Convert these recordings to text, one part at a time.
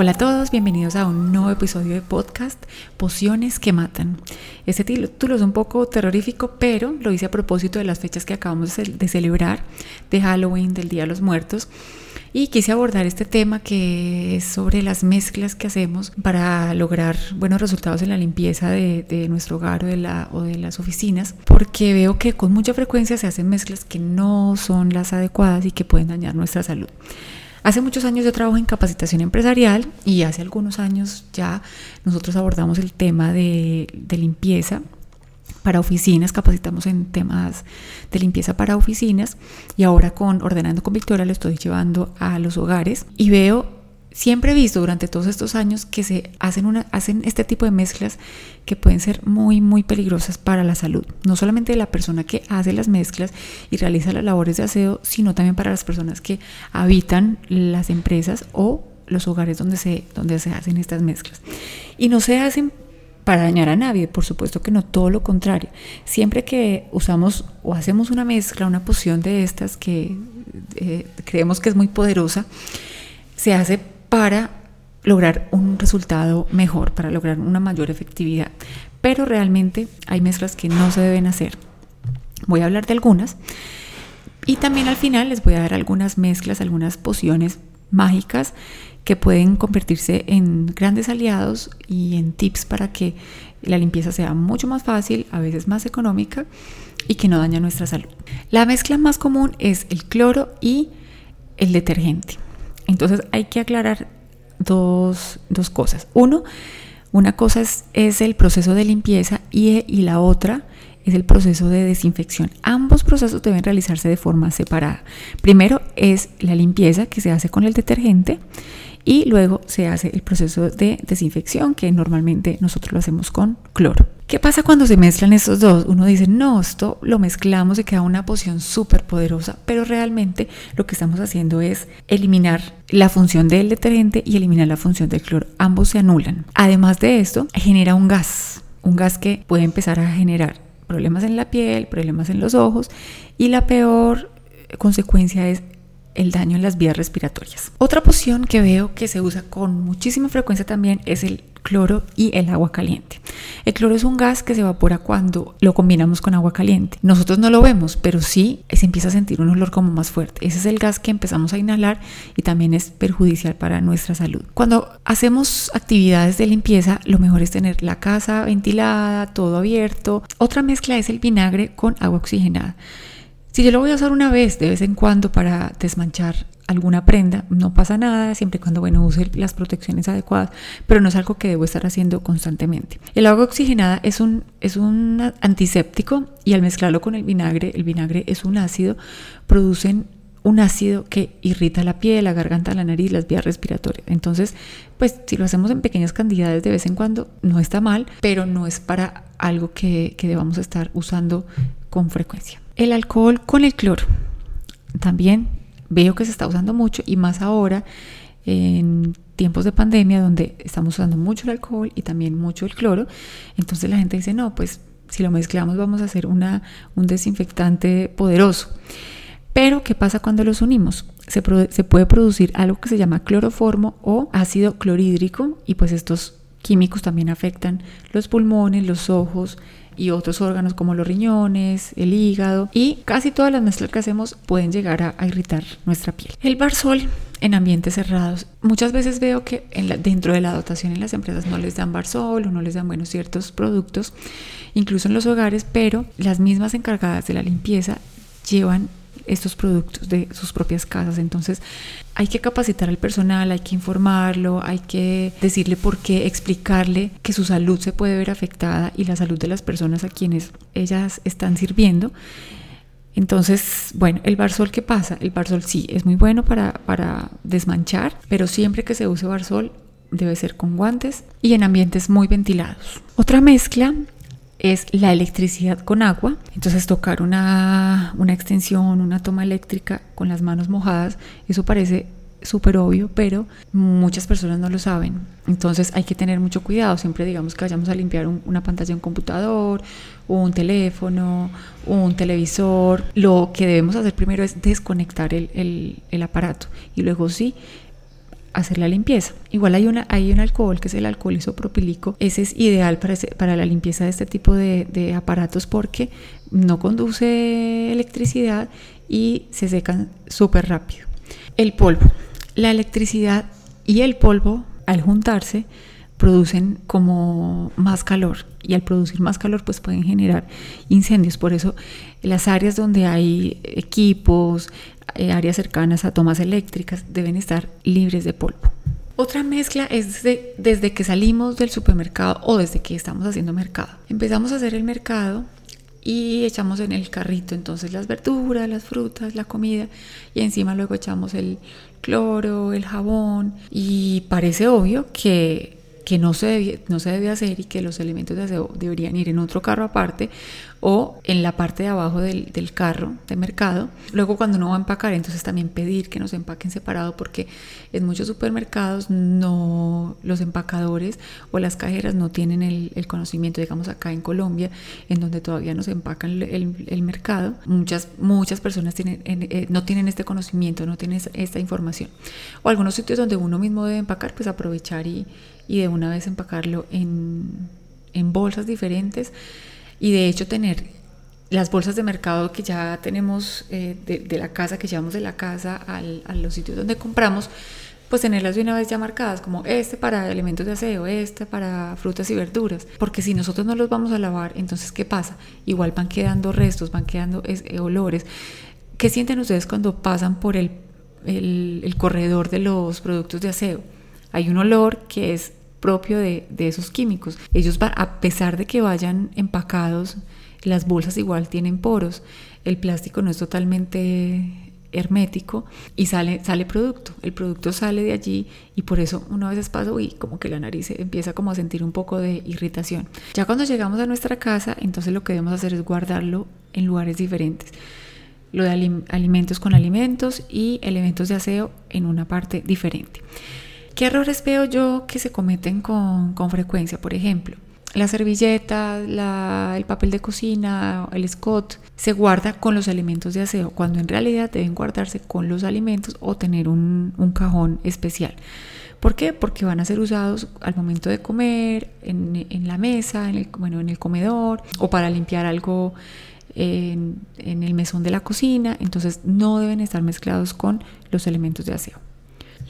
Hola a todos, bienvenidos a un nuevo episodio de podcast Pociones que Matan. Este título es un poco terrorífico, pero lo hice a propósito de las fechas que acabamos de celebrar, de Halloween, del Día de los Muertos. Y quise abordar este tema que es sobre las mezclas que hacemos para lograr buenos resultados en la limpieza de, nuestro hogar o de, la, o de las oficinas, porque veo que con mucha frecuencia se hacen mezclas que no son las adecuadas y que pueden dañar nuestra salud. Hace muchos años yo trabajo en capacitación empresarial y hace algunos años ya nosotros abordamos el tema de, limpieza para oficinas, capacitamos en temas de limpieza para oficinas y ahora con Ordenando con Victoria lo estoy llevando a los hogares y veo siempre he visto durante todos estos años que se hacen, una, hacen este tipo de mezclas que pueden ser muy, muy peligrosas para la salud. No solamente de la persona que hace las mezclas y realiza las labores de aseo, sino también para las personas que habitan las empresas o los hogares donde se, donde se hacen estas mezclas. Y no se hacen para dañar a nadie, por supuesto que no, todo lo contrario. Siempre que usamos o hacemos una mezcla, una poción de estas que eh, creemos que es muy poderosa, se hace para lograr un resultado mejor, para lograr una mayor efectividad. Pero realmente hay mezclas que no se deben hacer. Voy a hablar de algunas. Y también al final les voy a dar algunas mezclas, algunas pociones mágicas que pueden convertirse en grandes aliados y en tips para que la limpieza sea mucho más fácil, a veces más económica y que no daña nuestra salud. La mezcla más común es el cloro y el detergente. Entonces hay que aclarar dos, cosas. Uno, una cosa es, el proceso de limpieza y, y la otra es el proceso de desinfección. Ambos procesos deben realizarse de forma separada. Primero es la limpieza que se hace con el detergente y luego se hace el proceso de desinfección que normalmente nosotros lo hacemos con cloro. ¿Qué pasa cuando se mezclan estos dos? Uno dice, no, esto lo mezclamos y queda una poción súper poderosa, pero realmente lo que estamos haciendo es eliminar la función del detergente y eliminar la función del cloro. Ambos se anulan. Además de esto, genera un gas, un gas que puede empezar a generar problemas en la piel, problemas en los ojos y la peor consecuencia es el daño en las vías respiratorias. Otra poción que veo que se usa con muchísima frecuencia también es el cloro y el agua caliente. El cloro es un gas que se evapora cuando lo combinamos con agua caliente. Nosotros no lo vemos, pero sí se empieza a sentir un olor como más fuerte. Ese es el gas que empezamos a inhalar y también es perjudicial para nuestra salud. Cuando hacemos actividades de limpieza, lo mejor es tener la casa ventilada, todo abierto. Otra mezcla es el vinagre con agua oxigenada. Si yo lo voy a usar una vez, de vez en cuando, para desmanchar alguna prenda, no pasa nada, siempre y cuando, bueno, use las protecciones adecuadas, pero no es algo que debo estar haciendo constantemente. El agua oxigenada es un, es un antiséptico y al mezclarlo con el vinagre, el vinagre es un ácido, producen un ácido que irrita la piel, la garganta, la nariz, las vías respiratorias. Entonces, pues si lo hacemos en pequeñas cantidades de vez en cuando, no está mal, pero no es para algo que, que debamos estar usando con frecuencia. El alcohol con el cloro. También veo que se está usando mucho y más ahora en tiempos de pandemia donde estamos usando mucho el alcohol y también mucho el cloro. Entonces la gente dice, no, pues si lo mezclamos vamos a hacer una, un desinfectante poderoso. Pero, ¿qué pasa cuando los unimos? Se, se, puede producir algo que se llama cloroformo o ácido clorhídrico y pues estos químicos también afectan los pulmones, los ojos, y otros órganos como los riñones, el hígado y casi todas las mezclas que hacemos pueden llegar a, irritar nuestra piel. El barsol en ambientes cerrados. Muchas veces veo que dentro de la dotación en las empresas no les dan barsol o no les dan buenos ciertos productos, incluso en los hogares, pero las mismas encargadas de la limpieza llevan estos productos de sus propias casas. Entonces hay que capacitar al personal, hay que informarlo, hay que decirle por qué, explicarle que su salud se puede ver afectada y la salud de las personas a quienes ellas están sirviendo. Entonces, bueno, el barsol, ¿qué pasa? El barsol sí es muy bueno para, para desmanchar, pero siempre que se use barsol debe ser con guantes y en ambientes muy ventilados. Otra mezcla es la electricidad con agua. Entonces tocar una, una extensión, una toma eléctrica con las manos mojadas, eso parece súper obvio, pero muchas personas no lo saben. Entonces hay que tener mucho cuidado. Siempre digamos que vayamos a limpiar una pantalla de un computador, un teléfono, un televisor. Lo que debemos hacer primero es desconectar el, el, el aparato y luego sí hacer la limpieza. Igual hay, una, hay un alcohol que es el alcohol isopropílico. Ese es ideal para, para la limpieza de este tipo de, de aparatos porque no conduce electricidad y se secan súper rápido. El polvo. La electricidad y el polvo al juntarse producen como más calor y al producir más calor pues pueden generar incendios. Por eso las áreas donde hay equipos, eh, áreas cercanas a tomas eléctricas deben estar libres de polvo. Otra mezcla es desde, que salimos del supermercado o desde que estamos haciendo mercado. Empezamos a hacer el mercado y echamos en el carrito entonces las verduras, las frutas, la comida y encima luego echamos el cloro, el jabón y parece obvio que que no se, debe, no se debe hacer y que los elementos de aseo deberían ir en otro carro aparte o en la parte de abajo del, del, carro de mercado. Luego cuando uno va a empacar, entonces también pedir que nos empaquen separado porque en muchos supermercados no los empacadores o las cajeras no tienen el, el conocimiento, digamos acá en Colombia, en donde todavía nos empacan el, el mercado, muchas, muchas personas tienen, eh, no tienen este conocimiento, no tienen esta información. O algunos sitios donde uno mismo debe empacar, pues aprovechar y y de una vez empacarlo en, en bolsas diferentes y de hecho tener las bolsas de mercado que ya tenemos eh, de, de, la casa, que llevamos de la casa al, a los sitios donde compramos, pues tenerlas de una vez ya marcadas, como este para elementos de aseo, este para frutas y verduras, porque si nosotros no los vamos a lavar, entonces ¿qué pasa? Igual van quedando restos, van quedando es, eh, olores. ¿Qué sienten ustedes cuando pasan por el, el, el corredor de los productos de aseo? Hay un olor que es propio de, esos químicos. Ellos, a pesar de que vayan empacados, las bolsas igual tienen poros, el plástico no es totalmente hermético y sale, sale producto. El producto sale de allí y por eso una vez pasa y como que la nariz empieza como a sentir un poco de irritación. Ya cuando llegamos a nuestra casa, entonces lo que debemos hacer es guardarlo en lugares diferentes. Lo de alimentos con alimentos y elementos de aseo en una parte diferente. ¿Qué errores veo yo que se cometen con, con frecuencia? Por ejemplo, la servilleta, el papel de cocina, el scotch, se guarda con los alimentos de aseo, cuando en realidad deben guardarse con los alimentos o tener un, un cajón especial. ¿Por qué? Porque van a ser usados al momento de comer, en, en la mesa, en el, bueno, en el comedor o para limpiar algo en, en el mesón de la cocina. Entonces no deben estar mezclados con los elementos de aseo.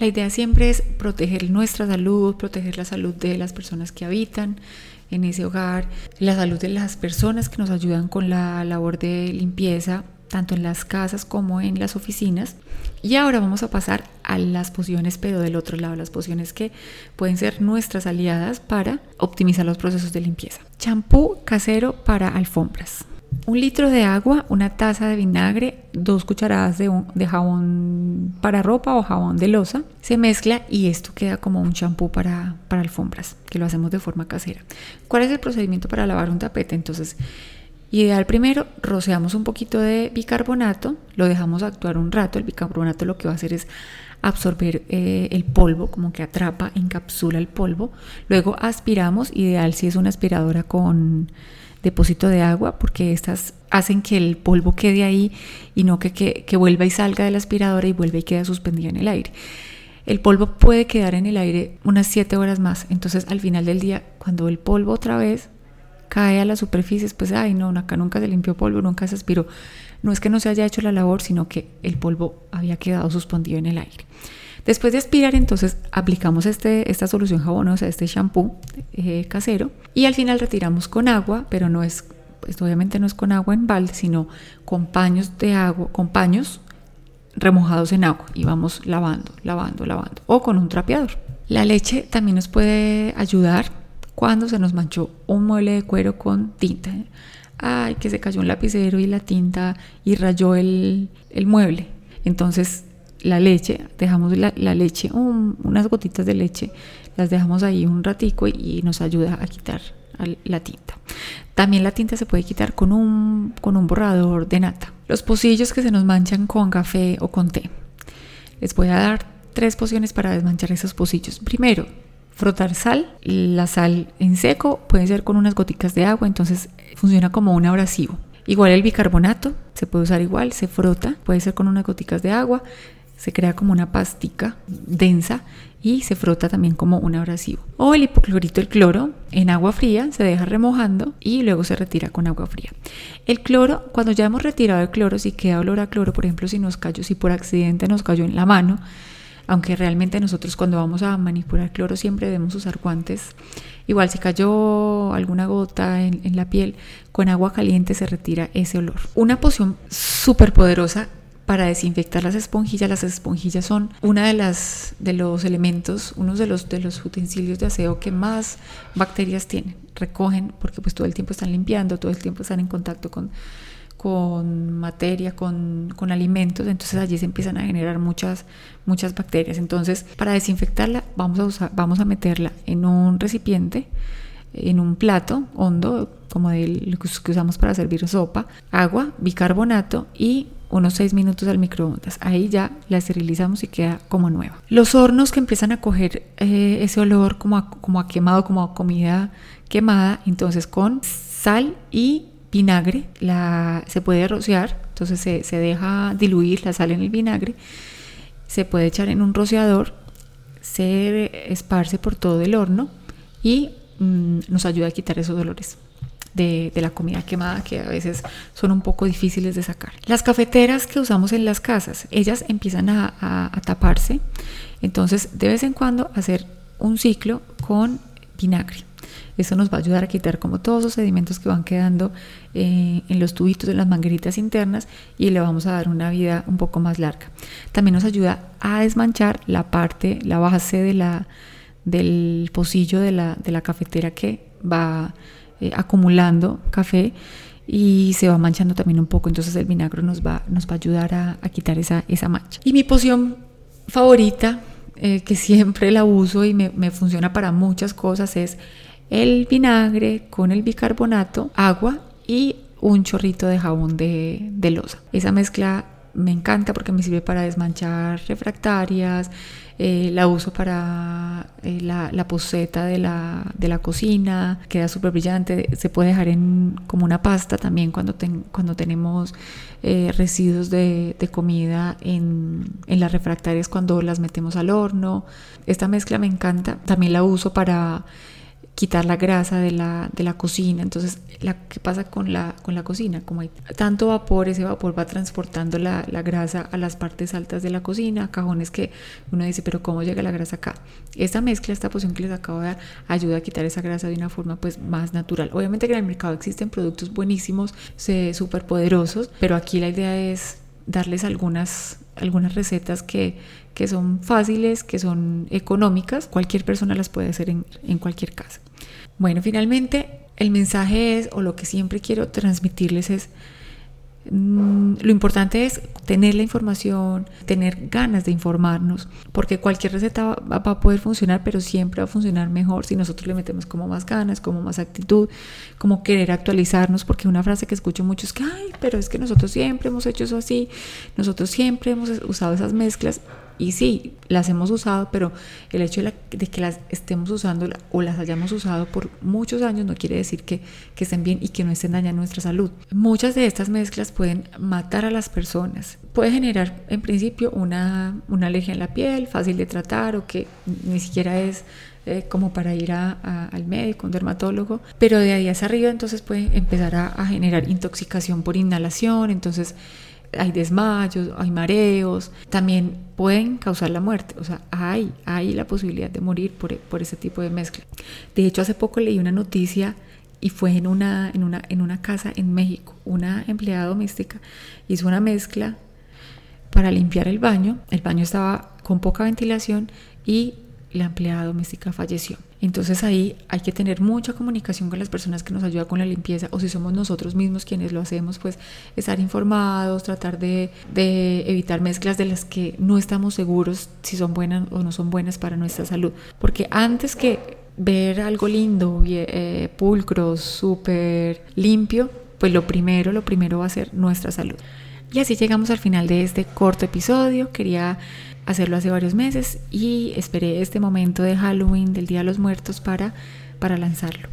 La idea siempre es proteger nuestra salud, proteger la salud de las personas que habitan en ese hogar, la salud de las personas que nos ayudan con la labor de limpieza, tanto en las casas como en las oficinas. Y ahora vamos a pasar a las pociones, pero del otro lado, las pociones que pueden ser nuestras aliadas para optimizar los procesos de limpieza. Champú casero para alfombras un litro de agua, una taza de vinagre, dos cucharadas de, jabón para ropa o jabón de losa. Se mezcla y esto queda como un champú para, alfombras, que lo hacemos de forma casera. ¿Cuál es el procedimiento para lavar un tapete? Entonces, ideal primero, rociamos un poquito de bicarbonato, lo dejamos actuar un rato. El bicarbonato lo que va a hacer es absorber eh, el polvo, como que atrapa, encapsula el polvo. Luego aspiramos, ideal si es una aspiradora con depósito de agua porque estas hacen que el polvo quede ahí y no que, que, que vuelva y salga de la aspiradora y vuelva y queda suspendida en el aire. El polvo puede quedar en el aire unas 7 horas más, entonces al final del día, cuando el polvo otra vez cae a la superficie, pues, ay, no, acá nunca se limpió polvo, nunca se aspiró. No es que no se haya hecho la labor, sino que el polvo había quedado suspendido en el aire. Después de aspirar, entonces aplicamos este, esta solución jabonosa, este shampoo eh, casero, y al final retiramos con agua, pero no es Esto obviamente no es con agua en balde, sino con paños de agua, con paños remojados en agua y vamos lavando, lavando, lavando o con un trapeador. La leche también nos puede ayudar cuando se nos manchó un mueble de cuero con tinta. Ay, que se cayó un lapicero y la tinta y rayó el, mueble. Entonces la leche, dejamos la, leche, unas gotitas de leche, las dejamos ahí un ratico y, nos ayuda a quitar la tinta. También la tinta se puede quitar con un, con un borrador de nata. Los pocillos que se nos manchan con café o con té. Les voy a dar tres pociones para desmanchar esos pocillos. Primero, frotar sal. La sal en seco puede ser con unas goticas de agua, entonces funciona como un abrasivo. Igual el bicarbonato, se puede usar igual, se frota, puede ser con unas goticas de agua, se crea como una pastica densa y se frota también como un abrasivo. O el hipoclorito, el cloro, en agua fría se deja remojando y luego se retira con agua fría. El cloro, cuando ya hemos retirado el cloro, si queda olor a cloro, por ejemplo, si nos cayó, si por accidente nos cayó en la mano, aunque realmente nosotros cuando vamos a manipular cloro siempre debemos usar guantes. Igual si cayó alguna gota en, la piel, con agua caliente se retira ese olor. Una poción súper poderosa para desinfectar las esponjillas. Las esponjillas son una de las de los elementos, uno de los de los utensilios de aseo que más bacterias tienen. Recogen porque pues todo el tiempo están limpiando, todo el tiempo están en contacto con con materia, con, con, alimentos, entonces allí se empiezan a generar muchas, muchas bacterias. Entonces, para desinfectarla, vamos a, usar, vamos a meterla en un recipiente, en un plato hondo, como de lo que usamos para servir sopa, agua, bicarbonato y unos 6 minutos al microondas. Ahí ya la esterilizamos y queda como nueva. Los hornos que empiezan a coger eh, ese olor como a, como quemado, como a comida quemada, entonces con sal y vinagre, la, se puede rociar, entonces se, deja diluir la sal en el vinagre, se puede echar en un rociador, se esparce por todo el horno y mm, nos ayuda a quitar esos dolores. De, la comida quemada que a veces son un poco difíciles de sacar. Las cafeteras que usamos en las casas, ellas empiezan a taparse, entonces de vez en cuando hacer un ciclo con vinagre. Eso nos va a ayudar a quitar como todos los sedimentos que van quedando eh, en los tubitos de las mangueritas internas y le vamos a dar una vida un poco más larga. También nos ayuda a desmanchar la parte, la base de la, del pocillo de la, de la cafetera que va eh, acumulando café y se va manchando también un poco, entonces el vinagre nos va, nos va a ayudar a, quitar esa, esa mancha. Y mi poción favorita, eh, que siempre la uso y me, me funciona para muchas cosas, es el vinagre con el bicarbonato, agua y un chorrito de jabón de, de losa. Esa mezcla me encanta porque me sirve para desmanchar refractarias, eh, la uso para eh, la, poseta de la, de la cocina, queda súper brillante, se puede dejar en como una pasta también cuando, cuando tenemos eh, residuos de, de comida en, en, las refractarias cuando las metemos al horno. Esta mezcla me encanta, también la uso para quitar la grasa de la, de la cocina. Entonces, la, ¿qué pasa con la, con la cocina? Como hay tanto vapor, ese vapor va transportando la, la, grasa a las partes altas de la cocina, cajones que uno dice, pero ¿cómo llega la grasa acá? Esta mezcla, esta poción que les acabo de dar, ayuda a quitar esa grasa de una forma pues más natural. Obviamente que en el mercado existen productos buenísimos, súper poderosos, pero aquí la idea es darles algunas, algunas recetas que, que son fáciles, que son económicas, cualquier persona las puede hacer en, en cualquier casa. Bueno, finalmente el mensaje es, o lo que siempre quiero transmitirles es, mm, lo importante es tener la información, tener ganas de informarnos, porque cualquier receta va, a poder funcionar, pero siempre va a funcionar mejor si nosotros le metemos como más ganas, como más actitud, como querer actualizarnos, porque una frase que escucho mucho es que, ay, pero es que nosotros siempre hemos hecho eso así, nosotros siempre hemos usado esas mezclas y sí, las hemos usado, pero el hecho de, que las estemos usando o las hayamos usado por muchos años no quiere decir que, que estén bien y que no estén dañando nuestra salud. Muchas de estas mezclas pueden matar a las personas. Puede generar en principio una, una alergia en la piel, fácil de tratar o que ni siquiera es eh, como para ir a, al médico, un dermatólogo, pero de ahí hacia arriba entonces puede empezar a, a generar intoxicación por inhalación, entonces hay desmayos, hay mareos, también pueden causar la muerte, o sea, hay, hay la posibilidad de morir por, por ese tipo de mezcla. De hecho, hace poco leí una noticia y fue en una, en una, en una casa en México. Una empleada doméstica hizo una mezcla para limpiar el baño. El baño estaba con poca ventilación y la empleada doméstica falleció. Entonces ahí hay que tener mucha comunicación con las personas que nos ayudan con la limpieza o si somos nosotros mismos quienes lo hacemos, pues estar informados, tratar de, evitar mezclas de las que no estamos seguros si son buenas o no son buenas para nuestra salud. Porque antes que ver algo lindo, eh, pulcro, súper limpio, pues lo primero, lo primero va a ser nuestra salud. Y así llegamos al final de este corto episodio. Quería hacerlo hace varios meses y esperé este momento de Halloween, del Día de los Muertos, para, para lanzarlo.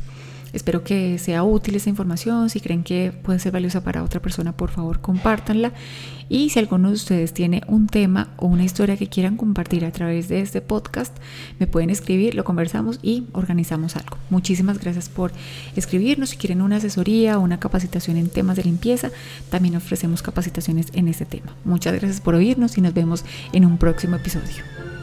Espero que sea útil esta información. Si creen que puede ser valiosa para otra persona, por favor, compártanla. Y si alguno de ustedes tiene un tema o una historia que quieran compartir a través de este podcast, me pueden escribir, lo conversamos y organizamos algo. Muchísimas gracias por escribirnos. Si quieren una asesoría o una capacitación en temas de limpieza, también ofrecemos capacitaciones en este tema. Muchas gracias por oírnos y nos vemos en un próximo episodio.